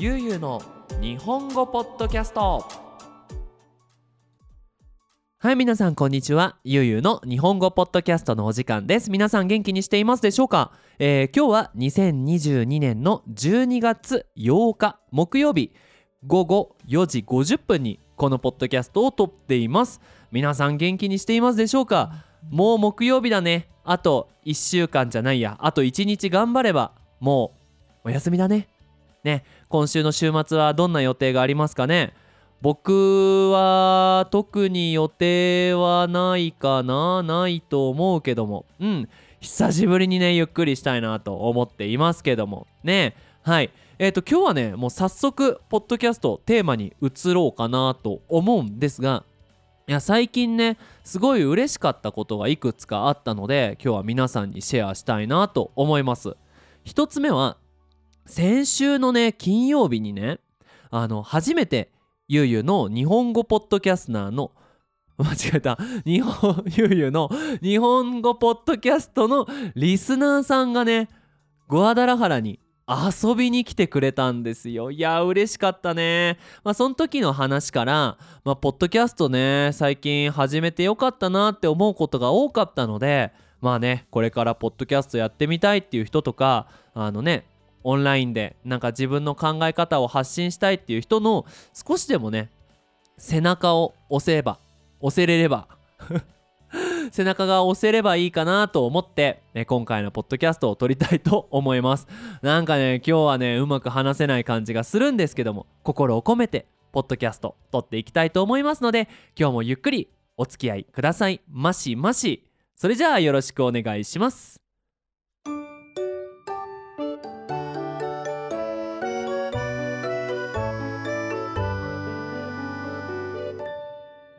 ゆうゆうの日本語ポッドキャスト。はい皆さんこんにちは。ゆうゆうの日本語ポッドキャストのお時間です。皆さん元気にしていますでしょうか、えー、今日は2022年の12月8日木曜日午後4時50分にこのポッドキャストを撮っています。皆さん元気にしていますでしょうか？もう木曜日だね。あと1週間じゃないや。あと1日頑張ればもうお休みだね。ね。今週の週末はどんな予定がありますかね？僕は特に予定はないかなないと思うけども。うん。久しぶりにねゆっくりしたいなと思っていますけども。ね。はい。えーと今日はねもう早速ポッドキャストテーマに移ろうかなと思うんですが。いや最近ねすごい嬉しかったことがいくつかあったので今日は皆さんにシェアしたいなと思います。一つ目は先週のね金曜日にねあの初めてゆうゆうの日本語ポッドキャスナーの 間違えた。日本 ゆうゆうの日本語ポッドキャストのリスナーさんがねグアダラハラに遊びに来てくれたんですよ。いや嬉しかったね。まあその時の話からまあポッドキャストね最近始めてよかったなって思うことが多かったのでまあねこれからポッドキャストやってみたいっていう人とかあのねオンラインでなんか自分の考え方を発信したいっていう人の少しでもね背中を押せば押せれれば 背中が押せればいいかなと思って、ね、今回のポッドキャストを撮りたいと思います。なんかね今日はねうまく話せない感じがするんですけども心を込めてポッドキャスト撮っていきたいと思いますので今日もゆっくりお付き合いください。ましまし。それじゃあよろしくお願いします。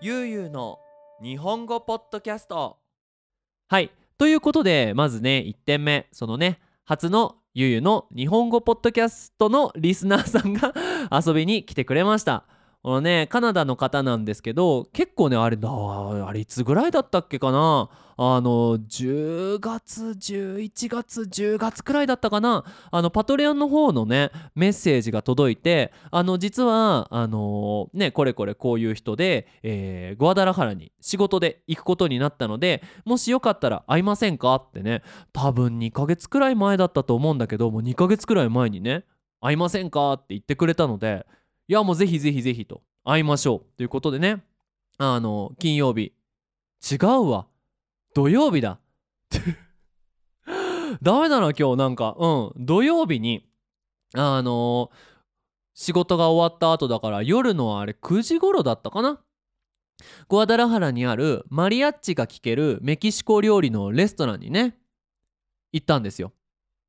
ゆうゆうの日本語ポッドキャスト。はい。ということでまずね1点目。そのね初のゆうゆうの日本語ポッドキャストのリスナーさんが 遊びに来てくれました。このねカナダの方なんですけど結構ねあれあれいつぐらいだったっけかな？あの10月11月10月くらいだったかな？あのパトレオンの方のねメッセージが届いてあの実はあのねこれこれこういう人で、えー、グアダラハラに仕事で行くことになったのでもしよかったら会いませんか？ってね多分2ヶ月くらい前だったと思うんだけどもう2ヶ月くらい前にね会いませんか？って言ってくれたのでいやもうぜひぜひぜひと。会いましょう。ということでね。あの金曜日。違うわ。土曜日だ。ダメだな今日なんか。うん。土曜日にあの、仕事が終わった後だから夜のあれ9時頃だったかな。ゴアダラハラにあるマリアッチが聴けるメキシコ料理のレストランにね行ったんですよ。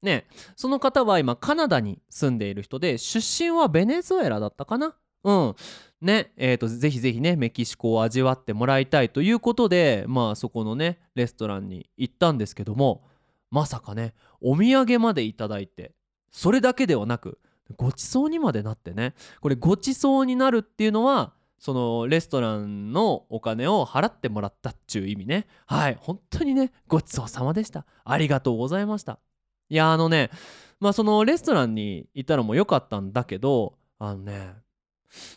ねその方は今カナダに住んでいる人で出身はベネズエラだったかな？うん。ねえーと、ぜひぜひねメキシコを味わってもらいたいということでまあそこのねレストランに行ったんですけどもまさかねお土産までいただいてそれだけではなくごちそうにまでなってねこれごちそうになるっていうのはそのレストランのお金を払ってもらったっちゅう意味ね。はい本当にねごちそうさまでした。ありがとうございました。いやあのねまあそのレストランに行ったのも良かったんだけどあのね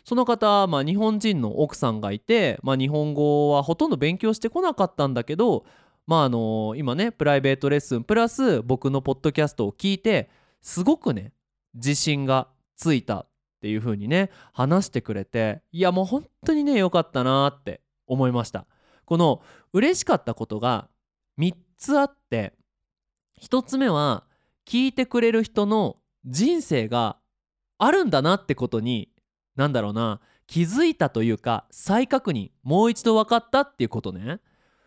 その方、まあ、日本人の奥さんがいて、まあ、日本語はほとんど勉強してこなかったんだけど、まあ、あの今ねプライベートレッスンプラス僕のポッドキャストを聞いてすごくね自信がついたっていう風にね話してくれていやもう本当にね良かったなって思いました。この嬉しかったことが3つあって1つ目は聞いてくれる人の人生があるんだなってことになんだろうな気づいたというか再確認もう一度分かったっていうことね。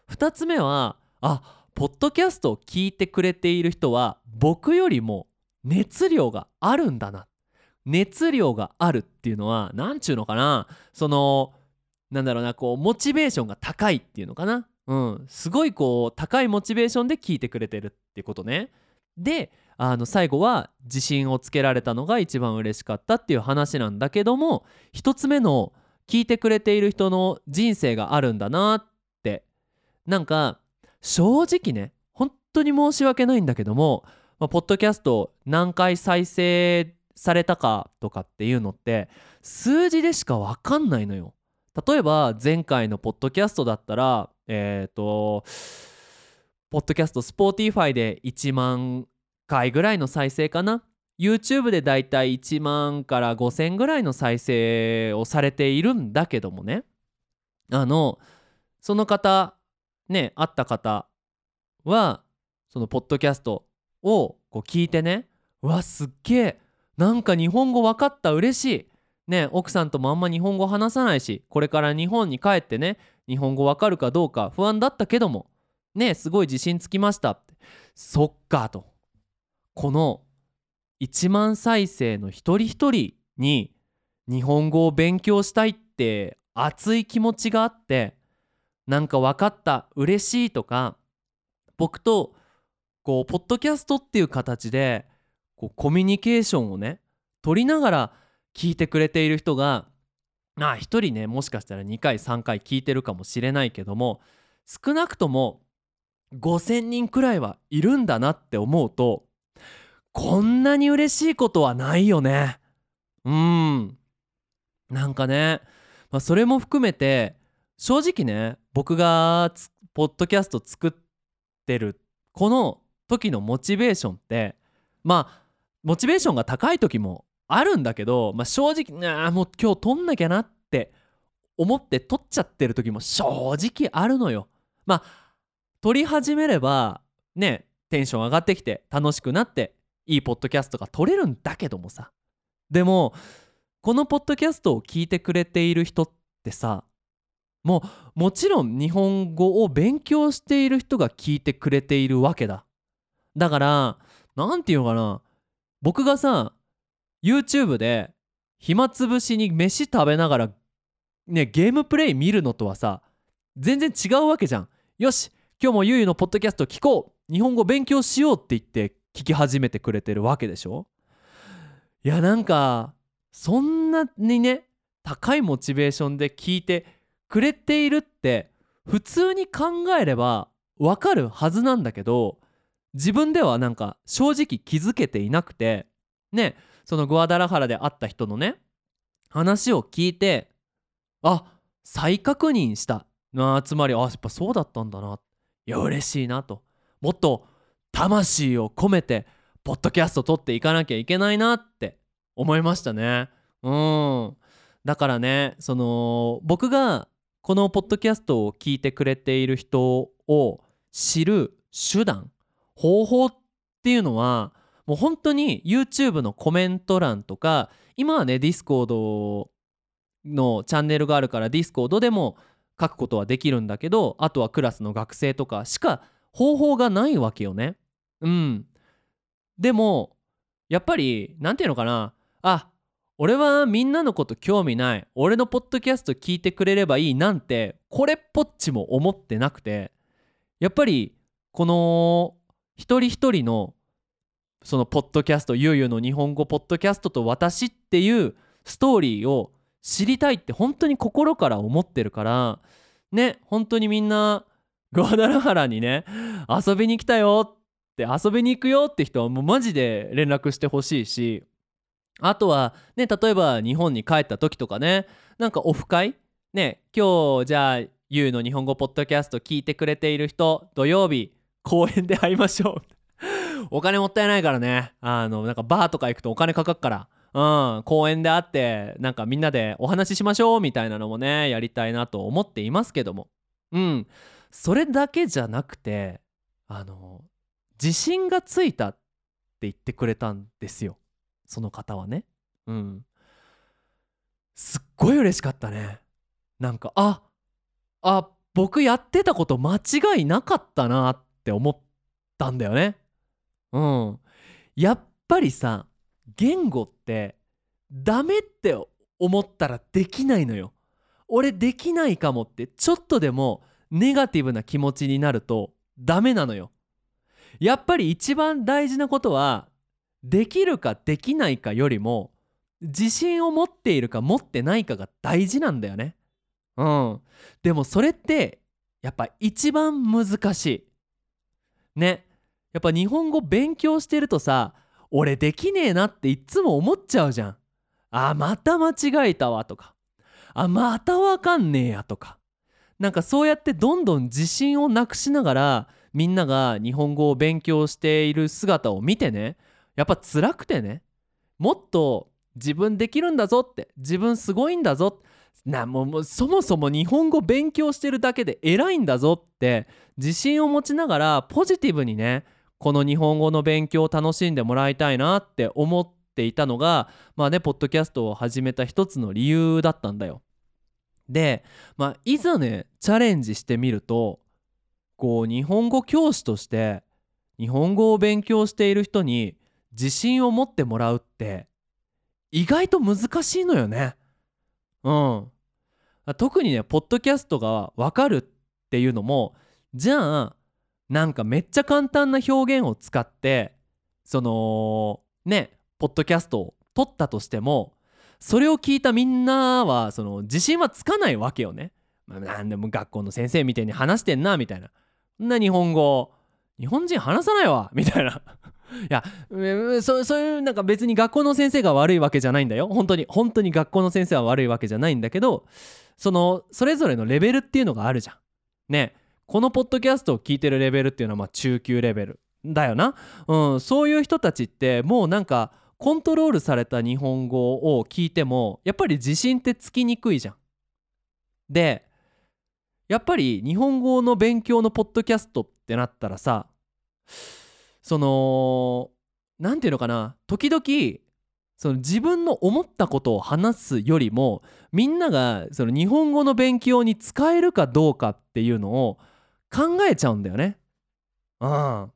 2つ目はあポッドキャストを聞いてくれている人は僕よりも熱量があるんだな。熱量があるっていうのは何ちゅうのかなそのなんだろうなこうモチベーションが高いっていうのかな。うん。すごいこう高いモチベーションで聞いてくれてるってことね。であの最後は自信をつけられたのが一番嬉しかったっていう話なんだけども一つ目の聞いてくれている人の人生があるんだなって。なんか正直ね本当に申し訳ないんだけども、まあ、ポッドキャスト何回再生されたかとかっていうのって数字でしか分かんないのよ。例えば前回のポッドキャストだったらえっ、ー、とポッドキャスト Spotify で1万回ぐらいの再生かな？YouTube でだいたい1万から5,000ぐらいの再生をされているんだけどもね。あのその方ね会った方はそのポッドキャストをこう聞いてねうわすっげえなんか日本語分かった嬉しい。ね奥さんともあんま日本語話さないしこれから日本に帰ってね日本語分かるかどうか不安だったけども。ねすごい自信つきました。ってそっかと。この1万再生の一人一人に日本語を勉強したいって熱い気持ちがあってなんか分かった嬉しいとか僕とこうポッドキャストっていう形でこうコミュニケーションをね取りながら聞いてくれている人があ1人ねもしかしたら2回3回聞いてるかもしれないけども少なくとも5,000人くらいはいるんだなって思うとこんなに嬉しいことはないよね。うん。なんかね、まあ、それも含めて正直ね僕がポッドキャスト作ってるこの時のモチベーションってまあモチベーションが高い時もあるんだけど、まあ、正直あもう今日撮んなきゃなって思って撮っちゃってる時も正直あるのよ。まあ撮り始めればねテンション上がってきて楽しくなっていいポッドキャストが撮れるんだけどもさ。でもこのポッドキャストを聞いてくれている人ってさもうもちろん日本語を勉強している人が聞いてくれているわけだ。だから何て言うのかな。僕がさ YouTube で暇つぶしに飯食べながらねゲームプレイ見るのとはさ全然違うわけじゃん。よし今日もゆいのポッドキャスト聞こう。日本語勉強しようって言って聞き始めてくれてるわけでしょ。いやなんかそんなにね高いモチベーションで聞いてくれているって普通に考えればわかるはずなんだけど自分ではなんか正直気づけていなくてねそのグアダラハラで会った人のね話を聞いてあ再確認した。あつまりあやっぱそうだったんだな。いや嬉しいなと。もっと魂を込めてポッドキャスト撮っていかなきゃいけないなって思いましたね。うん。だからねその僕がこのポッドキャストを聞いてくれている人を知る手段方法っていうのはもう本当に YouTube のコメント欄とか今はね Discord のチャンネルがあるから Discord でも書くことはできるんだけどあとはクラスの学生とかしか方法がないわけよね。うん。でもやっぱり何て言うのかなあ俺はみんなのこと興味ない俺のポッドキャスト聞いてくれればいいなんてこれっぽっちも思ってなくてやっぱりこの一人一人のそのポッドキャストゆうゆうの日本語ポッドキャストと私っていうストーリーを知りたいって本当に心から思ってるからね本当にみんなグアダラハラにね遊びに来たよって遊びに行くよって人はもうマジで連絡してほしいしあとはね例えば日本に帰った時とかねなんかオフ会？ね今日じゃあゆうの日本語ポッドキャスト聞いてくれている人土曜日公園で会いましょう。お金もったいないからね。あのなんかバーとか行くとお金かかっから。うん公園で会ってなんかみんなでお話ししましょうみたいなのもねやりたいなと思っていますけども。うん。それだけじゃなくてあの自信がついたって言ってくれたんですよ。その方はね。うん。すっごい嬉しかったね。なんかああ僕やってたこと間違いなかったなって思ったんだよね。うん。やっぱりさ言語ってダメって思ったらできないのよ。俺できないかもってちょっとでもネガティブな気持ちになるとダメなのよ。やっぱり一番大事なことはできるかできないかよりも自信を持っているか持ってないかが大事なんだよね。うん。でもそれってやっぱ一番難しい。ね。やっぱ日本語勉強してるとさ俺できねえなっていっつも思っちゃうじゃん。あまた間違えたわとか。あまたわかんねえやとか。なんかそうやってどんどん自信をなくしながらみんなが日本語を勉強している姿を見てねやっぱ辛くてねもっと自分できるんだぞって自分すごいんだぞなもうそもそも日本語勉強してるだけで偉いんだぞって自信を持ちながらポジティブにねこの日本語の勉強を楽しんでもらいたいなって思っていたのがまあねポッドキャストを始めた一つの理由だったんだよ。で、まあ、いざねチャレンジしてみるとこう日本語教師として日本語を勉強している人に自信を持ってもらうって意外と難しいのよね。うん。特にねポッドキャストがわかるっていうのもじゃあなんかめっちゃ簡単な表現を使ってそのねポッドキャストを撮ったとしてもそれを聞いたみんなはその自信はつかないわけよね。まあ、なんでも学校の先生みたいに話してんなみたいな。そんな日本語日本人話さないわ みたいな。いやそそういうなんか別に学校の先生が悪いわけじゃないんだよ本当に本当に学校の先生は悪いわけじゃないんだけどそのそれぞれのレベルっていうのがあるじゃん。ねこのポッドキャストを聞いてるレベルっていうのはまあ中級レベルだよな、うん、そういう人たちってもうなんかコントロールされた日本語を聞いてもやっぱり自信ってつきにくいじゃん。でやっぱり日本語の勉強のポッドキャストってなったらさその何て言うのかな時々その自分の思ったことを話すよりもみんながその日本語の勉強に使えるかどうかっていうのを考えちゃうんだよね。うん、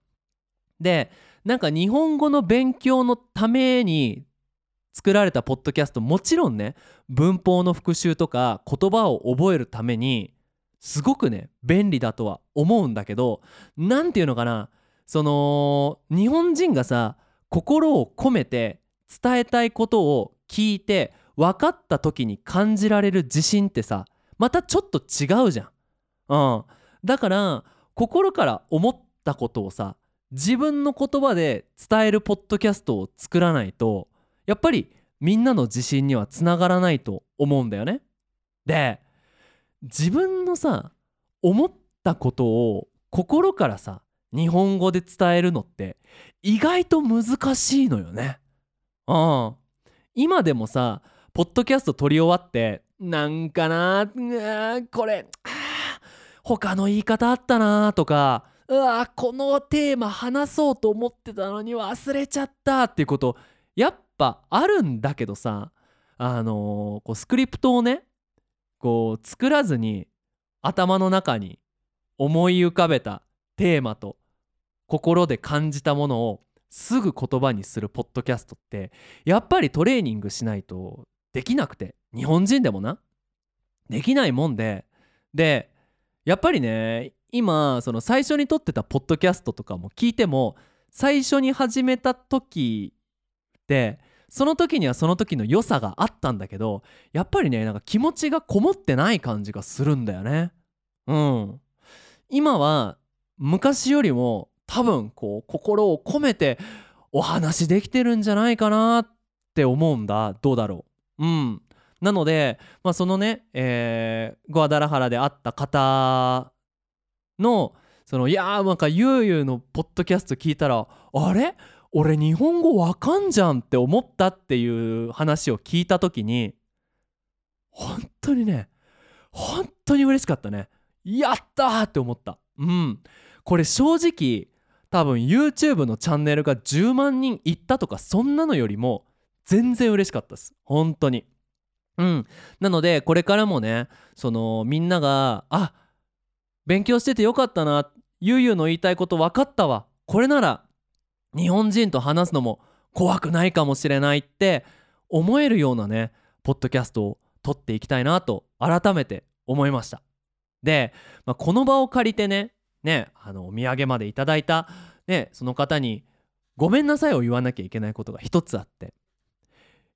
でなんか日本語の勉強のために作られたポッドキャストもちろんね文法の復習とか言葉を覚えるためにすごくね便利だとは思うんだけど何て言うのかなその日本人がさ心を込めて伝えたいことを聞いて分かった時に感じられる自信ってさまたちょっと違うじゃん。うん、だから心から思ったことをさ自分の言葉で伝えるポッドキャストを作らないとやっぱりみんなの自信にはつながらないと思うんだよね。で自分のさ思ったことを心からさ日本語で伝えるのって意外と難しいのよね。うん。今でもさポッドキャスト撮り終わってなんかなこれ他の言い方あったなとかうわこのテーマ話そうと思ってたのに忘れちゃったっていうことやっぱあるんだけどさあのー、こうスクリプトをねこう作らずに頭の中に思い浮かべたテーマと心で感じたものをすぐ言葉にするポッドキャストってやっぱりトレーニングしないとできなくて日本人でもなできないもんででやっぱりね今その最初に撮ってたポッドキャストとかも聞いても最初に始めた時ってその時にはその時の良さがあったんだけどやっぱりねなんか気持ちがこもってない感じがするんだよね。うん。今は昔よりも多分こう心を込めてお話できてるんじゃないかなって思うんだ。どうだろう？うん。なので、まあ、そのね、えー、ゴアダラハラで会った方のそのいやーなんかゆうゆうのポッドキャスト聞いたらあれ？俺日本語わかんじゃんって思ったっていう話を聞いた時に本当にね本当に嬉しかったね。やったーって思った。うん。これ正直多分 YouTube のチャンネルが10万人いったとかそんなのよりも全然嬉しかったです。本当に。うん。なのでこれからもねそのみんながあ勉強しててよかったなゆうゆうの言いたいこと分かったわこれなら日本人と話すのも怖くないかもしれないって思えるようなねポッドキャストを撮っていきたいなと改めて思いました。で、まあ、この場を借りてねねあのお土産までいただいた、ね、その方にごめんなさいを言わなきゃいけないことが一つあって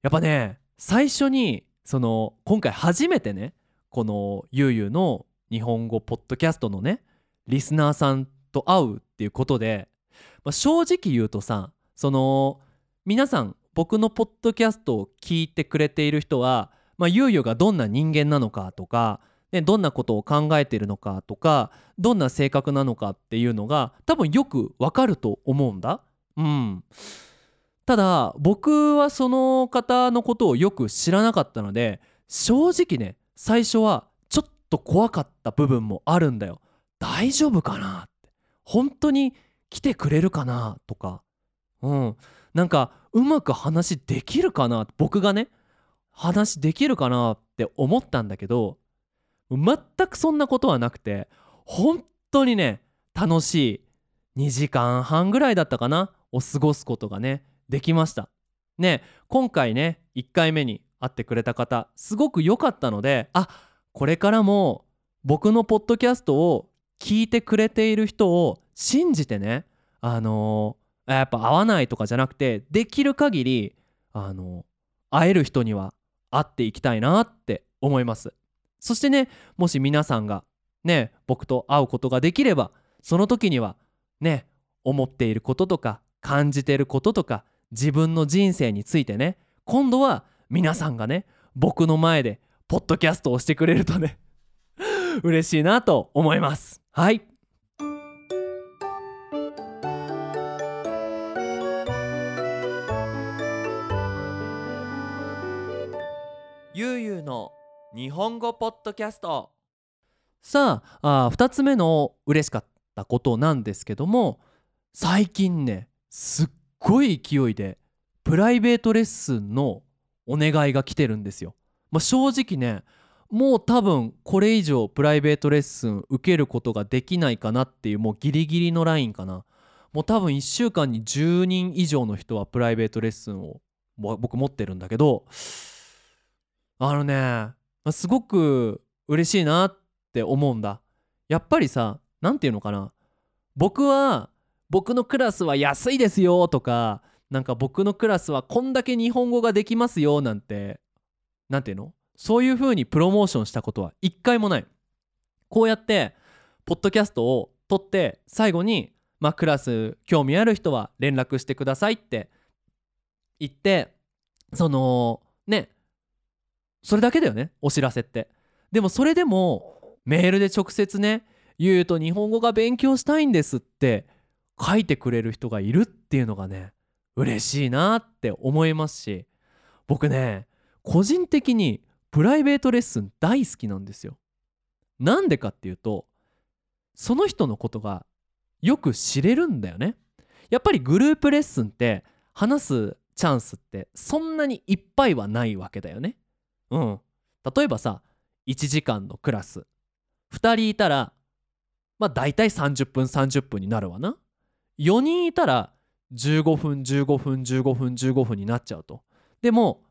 やっぱね最初にその今回初めてねこのゆうゆうの日本語ポッドキャストのねリスナーさんと会うっていうことで、まあ、正直言うとさその皆さん僕のポッドキャストを聞いてくれている人は、まあ、ゆうゆうがどんな人間なのかとか、ね、どんなことを考えているのかとかどんな性格なのかっていうのが多分よくわかると思うんだ。うん、ただ僕はその方のことをよく知らなかったので正直ね最初はちょっと怖かった部分もあるんだよ。大丈夫かなって。本当に来てくれるかなとか。うん。なんかうまく話できるかな僕がね話できるかなって思ったんだけど全くそんなことはなくて本当にね楽しい。2時間半ぐらいだったかな。を過ごすことがね。できました。ね今回ね1回目に会ってくれた方すごく良かったのであこれからも僕のポッドキャストを聞いてくれている人を信じてねあのー、やっぱ会わないとかじゃなくてできる限りあのー、会える人には会っていきたいなって思います。そしてねもし皆さんがね僕と会うことができればその時にはね思っていることとか感じていることとか自分の人生についてね。今度は皆さんがね僕の前でポッドキャストをしてくれるとね。嬉しいなと思います。はい。ゆうゆうの日本語ポッドキャスト。さああ2つ目の嬉しかったことなんですけども最近ねすっごい勢いでプライベートレッスンのお願いが来てるんですよ。まあ、正直ねもう多分これ以上プライベートレッスン受けることができないかなっていうもうギリギリのラインかな。もう多分1週間に10人以上の人はプライベートレッスンを僕持ってるんだけどあのねすごく嬉しいなって思うんだ。やっぱりさ何て言うのかな。僕は僕のクラスは安いですよとかなんか僕のクラスはこんだけ日本語ができますよなんて何て言うの？そういう風にプロモーションしたことは一回もない。こうやってポッドキャストを撮って最後にまあクラス興味ある人は連絡してくださいって言ってそのねそれだけだよねお知らせって。でもそれでもメールで直接ね言うと日本語が勉強したいんですって書いてくれる人がいるっていうのがね嬉しいなって思いますし僕ね個人的にプライベートレッスン大好きなんですよ。なんでかっていうとその人のことがよく知れるんだよね。やっぱりグループレッスンって話すチャンスってそんなにいっぱいはないわけだよね。うん。例えばさ1時間のクラス2人いたらまあ大体30分30分になるわな。4人いたら15分15分15分15分になっちゃうと。でも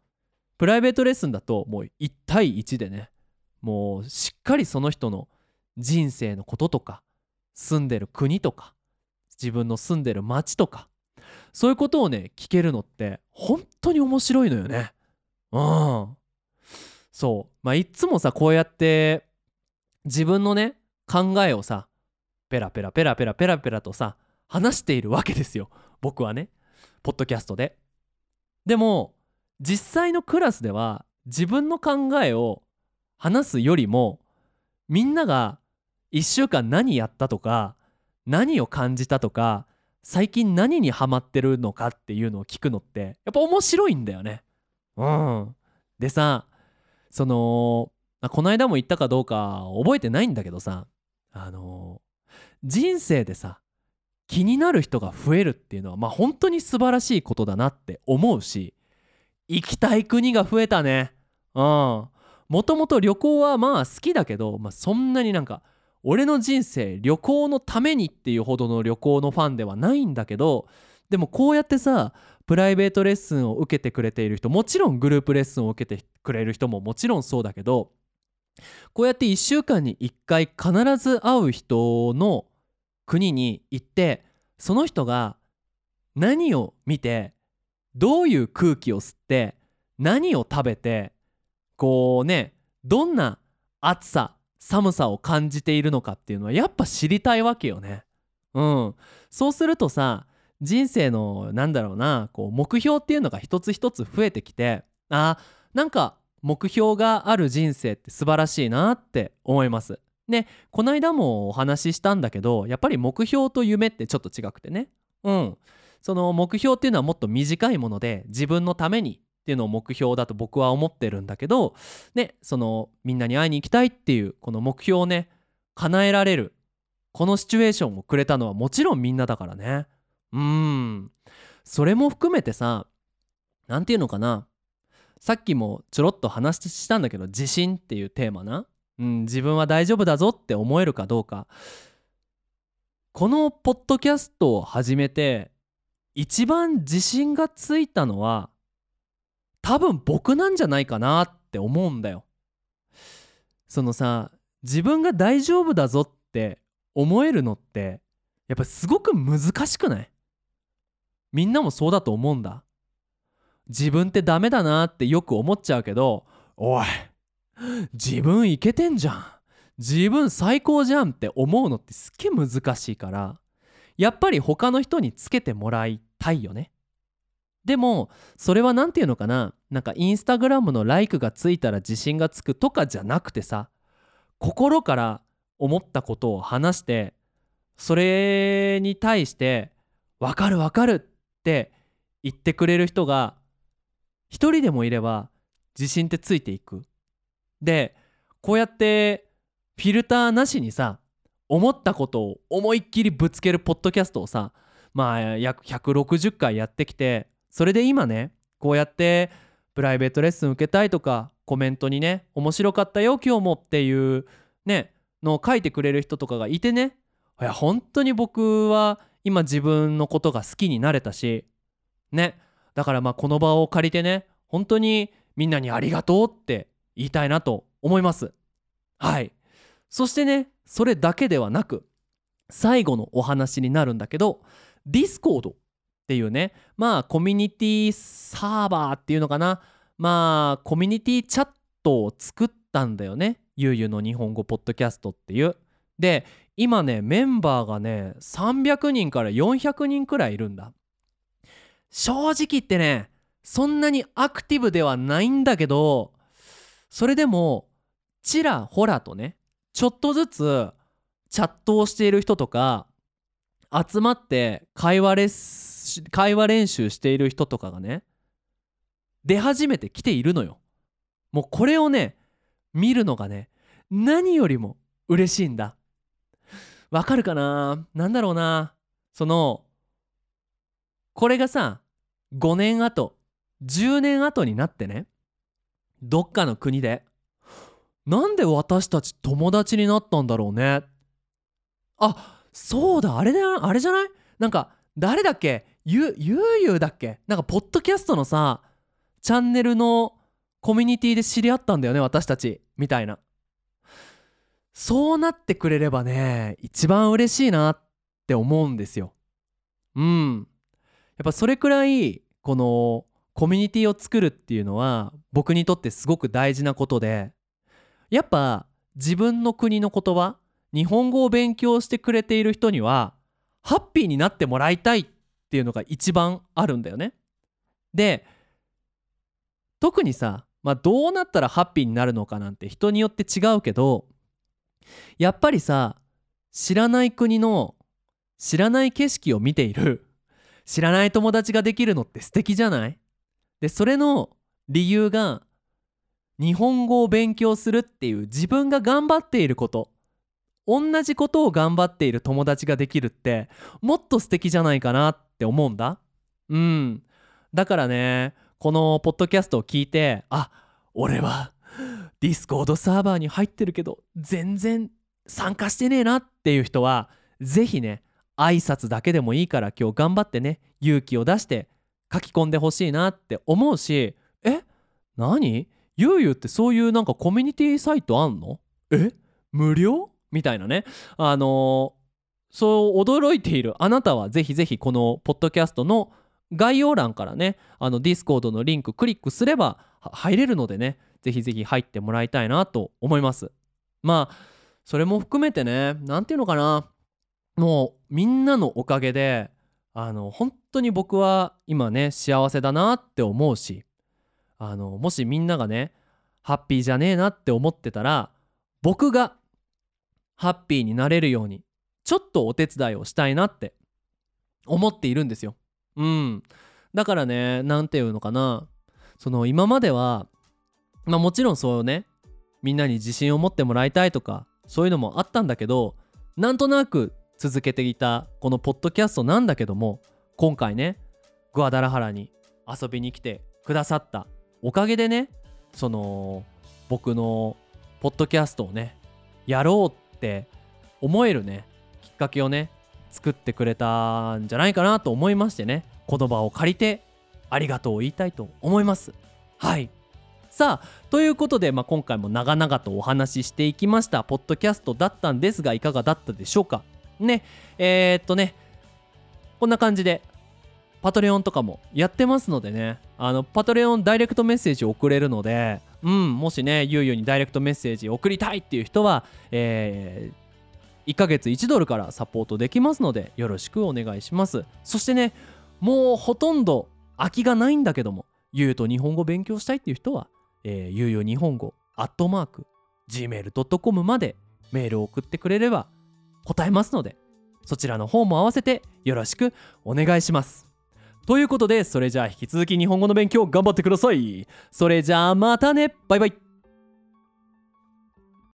プライベートレッスンだともう1対1でねもうしっかりその人の人生のこととか住んでる国とか自分の住んでる街とかそういうことをね聞けるのって本当に面白いのよね。うんそうまあいつもさこうやって自分のね考えをさペラペラペラペラペラペラとさ話しているわけですよ僕はねポッドキャストで。でも実際のクラスでは自分の考えを話すよりもみんなが1週間何やったとか何を感じたとか最近何にハマってるのかっていうのを聞くのってやっぱ面白いんだよね。うん。でさそのこの間も言ったかどうか覚えてないんだけどさあの人生でさ気になる人が増えるっていうのはまあ本当に素晴らしいことだなって思うし行きたい国が増えたね。うん。もともと旅行はまあ好きだけど、まあ、そんなになんか俺の人生旅行のためにっていうほどの旅行のファンではないんだけどでもこうやってさプライベートレッスンを受けてくれている人もちろんグループレッスンを受けてくれる人ももちろんそうだけどこうやって1週間に1回必ず会う人の国に行ってその人が何を見てどういう空気を吸って何を食べてこうねどんな暑さ寒さを感じているのかっていうのはやっぱ知りたいわけよね。うん、そうするとさ人生のなんだろうなこう目標っていうのが一つ一つ増えてきてあなんか目標がある人生って素晴らしいなって思います。でこの間もお話ししたんだけどやっぱり目標と夢ってちょっと違くてね。うん。その目標っていうのはもっと短いもので自分のためにっていうのを目標だと僕は思ってるんだけどねそのみんなに会いに行きたいっていうこの目標をね叶えられるこのシチュエーションをくれたのはもちろんみんなだからね。うん。それも含めてさ何て言うのかな。さっきもちょろっと話したんだけど自信っていうテーマな、うん、自分は大丈夫だぞって思えるかどうかこのポッドキャストを始めて一番自信がついたのは多分僕なんじゃないかなって思うんだよ。そのさ自分が大丈夫だぞって思えるのってやっぱすごく難しくない？みんなもそうだと思うんだ。自分ってダメだなってよく思っちゃうけどおい自分いけてんじゃん自分最高じゃんって思うのってすっげえ難しいからやっぱり他の人につけてもらいたいよね。でもそれは何て言うのかななんかインスタグラムのライクがついたら自信がつくとかじゃなくてさ心から思ったことを話してそれに対して「分かる分かる」って言ってくれる人が一人でもいれば自信ってついていく。でこうやってフィルターなしにさ思ったことを思いっきりぶつけるポッドキャストをさまあ約160回やってきてそれで今ねこうやってプライベートレッスン受けたいとかコメントにね面白かったよ今日もっていうねのを書いてくれる人とかがいてねいや本当に僕は今自分のことが好きになれたしねだからまあこの場を借りてね本当にみんなにありがとうって言いたいなと思います。はい。そしてねそれだけではなく最後のお話になるんだけど Discord っていうねまあコミュニティサーバーっていうのかな。まあコミュニティチャットを作ったんだよね。ゆうゆうの日本語ポッドキャストっていう。で今ねメンバーがね300人から400人くらいいるんだ。正直言ってねそんなにアクティブではないんだけどそれでもちらほらとねちょっとずつチャットをしている人とか集まって会話レス会話練習している人とかがね出始めてきているのよ。もうこれをね見るのがね何よりも嬉しいんだ。わかるかな？なんだろうな？そのこれがさ5年後10年後になってねどっかの国で。なんで私たち友達になったんだろうね。あそうだ。あれだあれじゃない？なんか誰だっけ？ゆゆうゆうだっけ？なんかポッドキャストのさチャンネルのコミュニティで知り合ったんだよね私たち。みたいな。そうなってくれればね一番嬉しいなって思うんですよ。うん。やっぱそれくらいこのコミュニティを作るっていうのは僕にとってすごく大事なことでやっぱ自分の国の言葉日本語を勉強してくれている人にはハッピーになってもらいたいっていうのが一番あるんだよね。で特にさ、まあ、どうなったらハッピーになるのかなんて人によって違うけどやっぱりさ知らない国の知らない景色を見ている知らない友達ができるのって素敵じゃない？でそれの理由が日本語を勉強するっていう自分が頑張っていること。同じことを頑張っている友達ができるってもっと素敵じゃないかなって思うんだ。うん。だからねこのポッドキャストを聞いてあ俺は Discordサーバーに入ってるけど全然参加してねえなっていう人は是非ね挨拶だけでもいいから今日頑張ってね勇気を出して書き込んでほしいなって思うしえ何？ゆうゆうってそういうなんかコミュニティサイトあんの？え無料？みたいなね。あのー、そう驚いているあなたはぜひぜひこのポッドキャストの概要欄からねあの Discord のリンククリックすれば入れるのでねぜひぜひ入ってもらいたいなと思います。まあそれも含めてね何て言うのかな。もうみんなのおかげであの本当に僕は今ね幸せだなって思うしあのもしみんながねハッピーじゃねえなって思ってたら僕がハッピーになれるようにちょっとお手伝いをしたいなって思っているんですよ。うんだからね何て言うのかなその今まではまあもちろんそうねみんなに自信を持ってもらいたいとかそういうのもあったんだけどなんとなく続けていたこのポッドキャストなんだけども今回ねグアダラハラに遊びに来てくださったおかげでねその僕のポッドキャストをねやろうって思えるねきっかけをね作ってくれたんじゃないかなと思いましてねこの場を借りてありがとうを言いたいと思います。はい。さあということで、まあ、今回も長々とお話ししていきましたポッドキャストだったんですがいかがだったでしょうか？ねえー、っとねこんな感じでパトレオンとかもやってますのでね。あのパトレオンダイレクトメッセージ送れるのでうんもしねゆうゆうにダイレクトメッセージ送りたいっていう人はえー、1ヶ月1ドルからサポートできますのでよろしくお願いします。そしてねもうほとんど空きがないんだけどもゆうと日本語勉強したいっていう人は、えー、ゆうゆう日本語アットマーク gmail.com までメールを送ってくれれば答えますのでそちらの方も合わせてよろしくお願いします。ということでそれじゃあ引き続き日本語の勉強頑張ってください。それじゃあまたね。バイバイ。